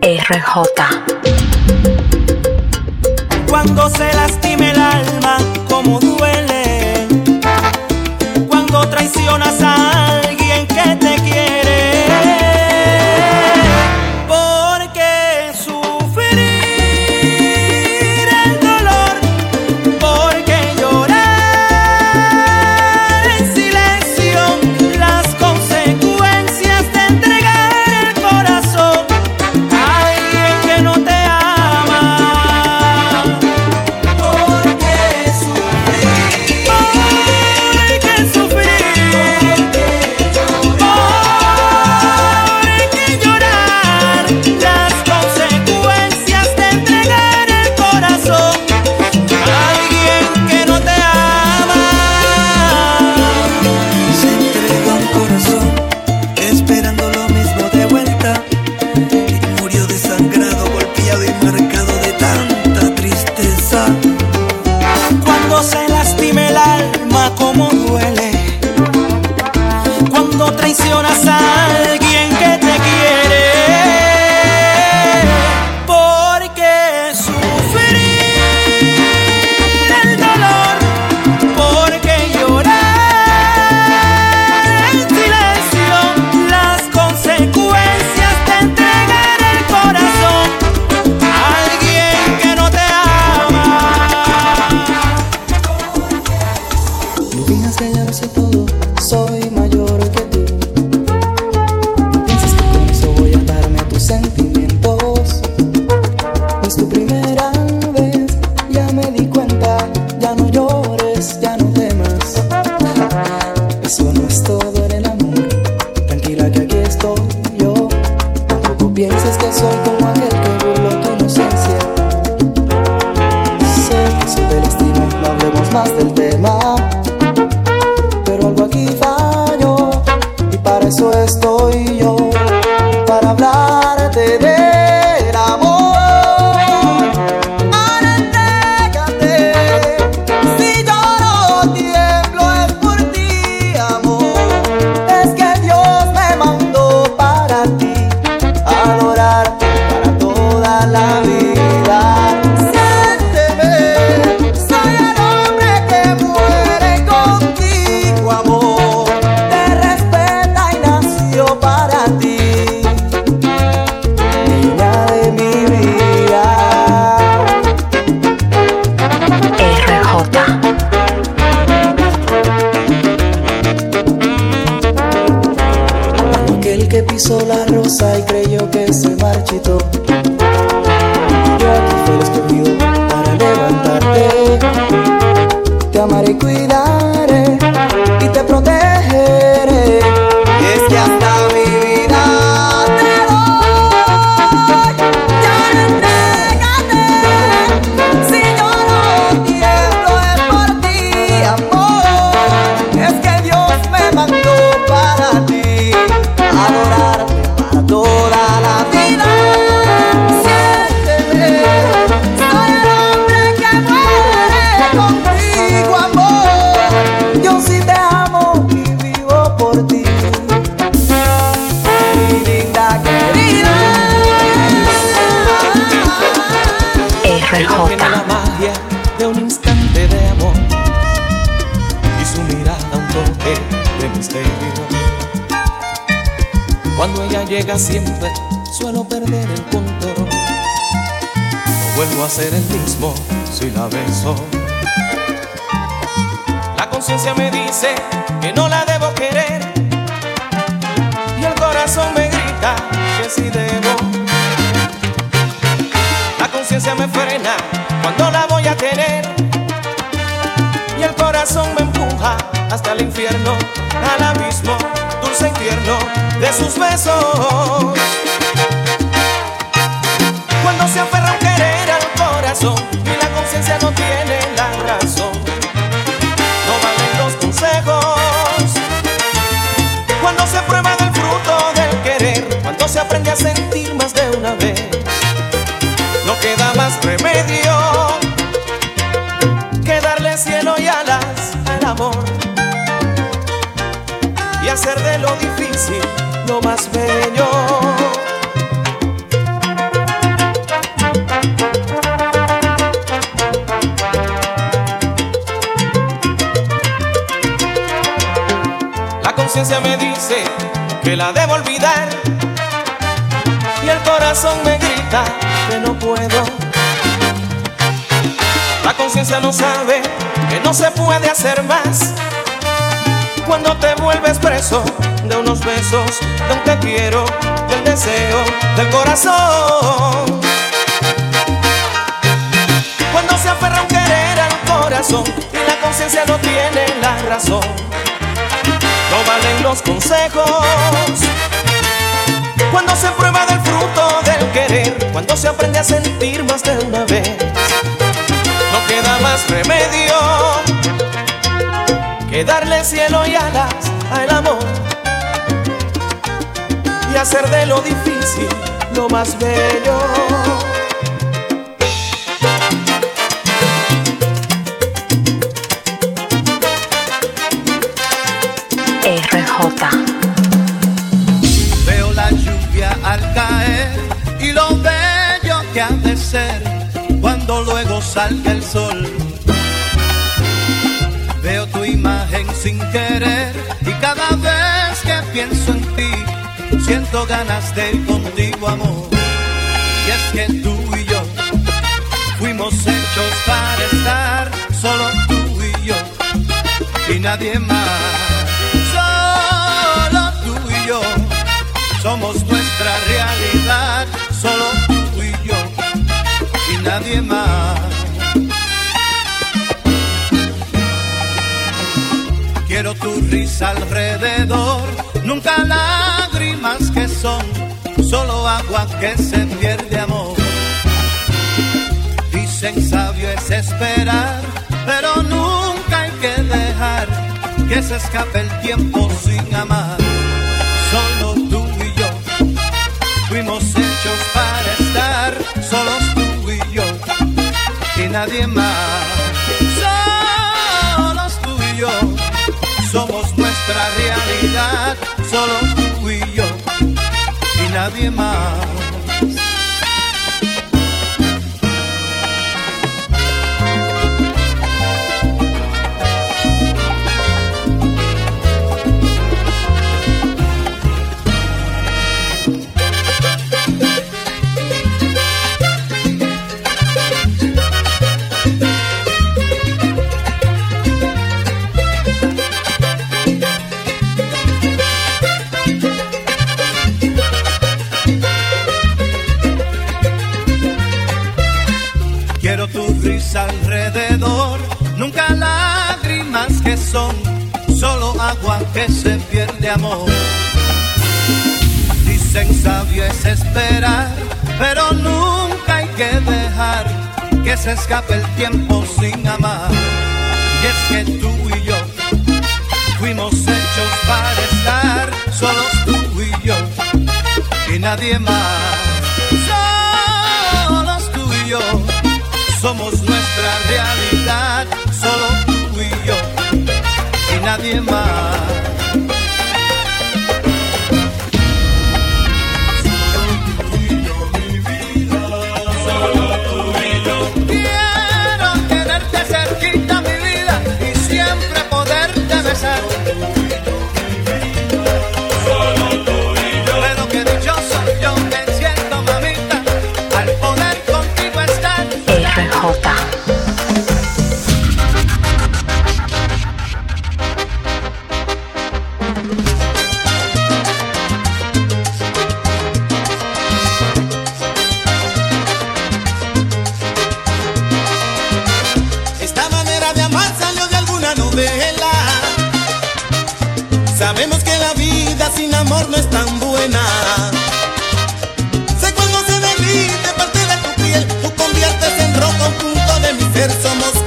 RJ. Cuando se lastime el alma, como duele. llega siempre, suelo perder el control. No vuelvo a ser el mismo si la beso. La conciencia me dice que no la debo querer y el corazón me grita que sí debo. La conciencia me frena cuando la voy a tener y el corazón me empuja hasta el infierno, al abismo dulce tierno de sus besos. Cuando se aferra un querer al corazón y la conciencia no tiene la razón, no valen los consejos. Cuando se prueban el fruto del querer, cuando se aprende a sentir. lo difícil lo más bello. La conciencia me dice que la debo olvidar y el corazón me grita que no puedo. La conciencia no sabe que no se puede hacer más cuando te vuelves preso de unos besos, de un te quiero, del deseo del corazón. Cuando se aferra un querer al corazón y la conciencia no tiene la razón. No valen los consejos. Cuando se prueba del fruto del querer, cuando se aprende a sentir más de una vez, no queda más remedio que darle cielo y alas al amor y hacer de lo difícil lo más bello. RJ. Veo la lluvia al caer y lo bello que ha de ser cuando luego salga el sol. Sin querer y cada vez que pienso en ti siento ganas de ir contigo, amor. Y es que tú y yo fuimos hechos para estar solo tú y yo y nadie más. Solo tú y yo somos nuestra realidad, solo tú y yo y nadie más. Tu risa alrededor, nunca lágrimas que son, solo agua que se pierde amor. Dicen sabio es esperar, pero nunca hay que dejar que se escape el tiempo sin amar. Solo tú y yo fuimos hechos para estar, solos tú y yo y nadie más. Nadie más. Solo agua que se pierde amor. Dicen sabio es esperar, pero nunca hay que dejar que se escape el tiempo sin amar. Y es que tú y yo fuimos hechos para estar, solos tú y yo y nadie más. Solos tú y yo somos y Sabemos que la vida sin amor no es tan buena. Sé cuando se derrite parte de tu piel, tú conviertes en rojo un punto de mi ser. Somos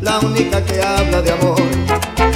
la única que habla de amor.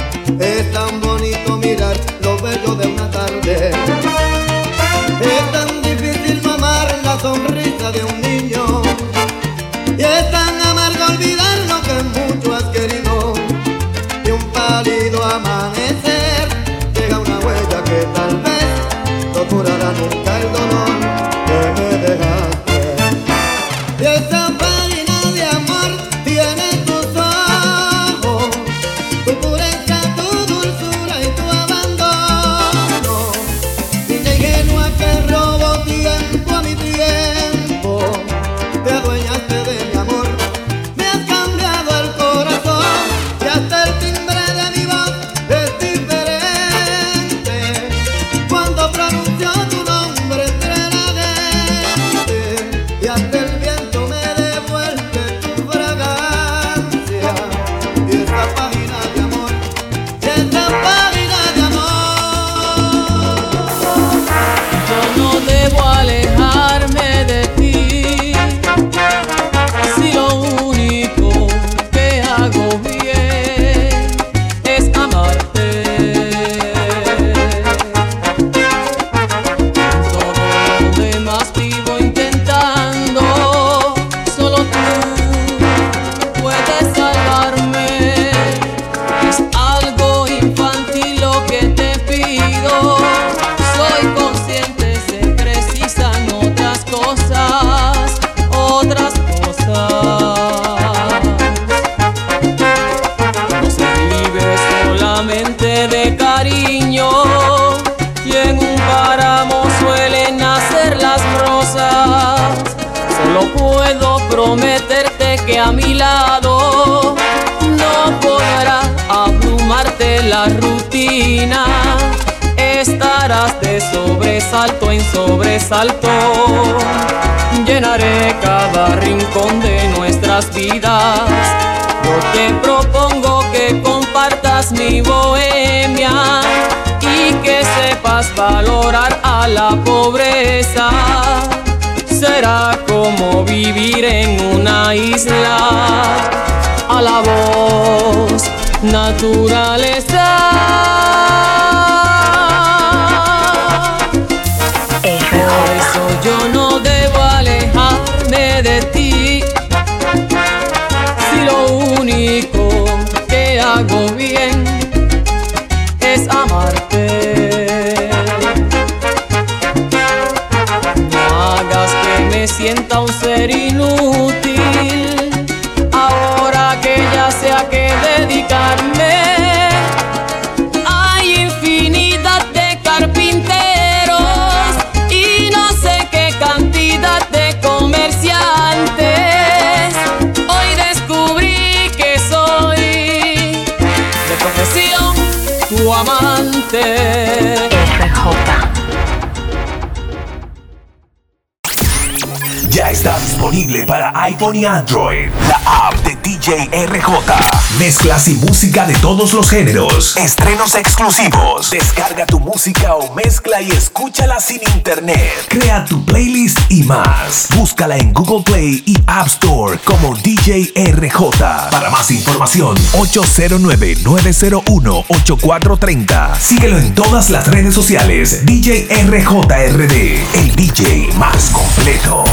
Puedo prometerte que a mi lado no podrá abrumarte la rutina. Estarás de sobresalto en sobresalto. Llenaré cada rincón de nuestras vidas. Yo te propongo que compartas mi bohemia y que sepas valorar a la pobreza. Será como vivir en una isla a la voz naturaleza. Por eso yo no debo alejarme de ti. Si lo único que hago bien sienta un ser inútil. Ahora que ya sé a qué dedicarme. Está disponible para iPhone y Android. La app de DJ RJ. Mezclas y música de todos los géneros. Estrenos exclusivos. Descarga tu música o mezcla y escúchala sin internet. Crea tu playlist y más. Búscala en Google Play y App Store como DJ RJ. Para más información, 809-901-8430. Síguelo en todas las redes sociales. DJ RJRD, el DJ más completo.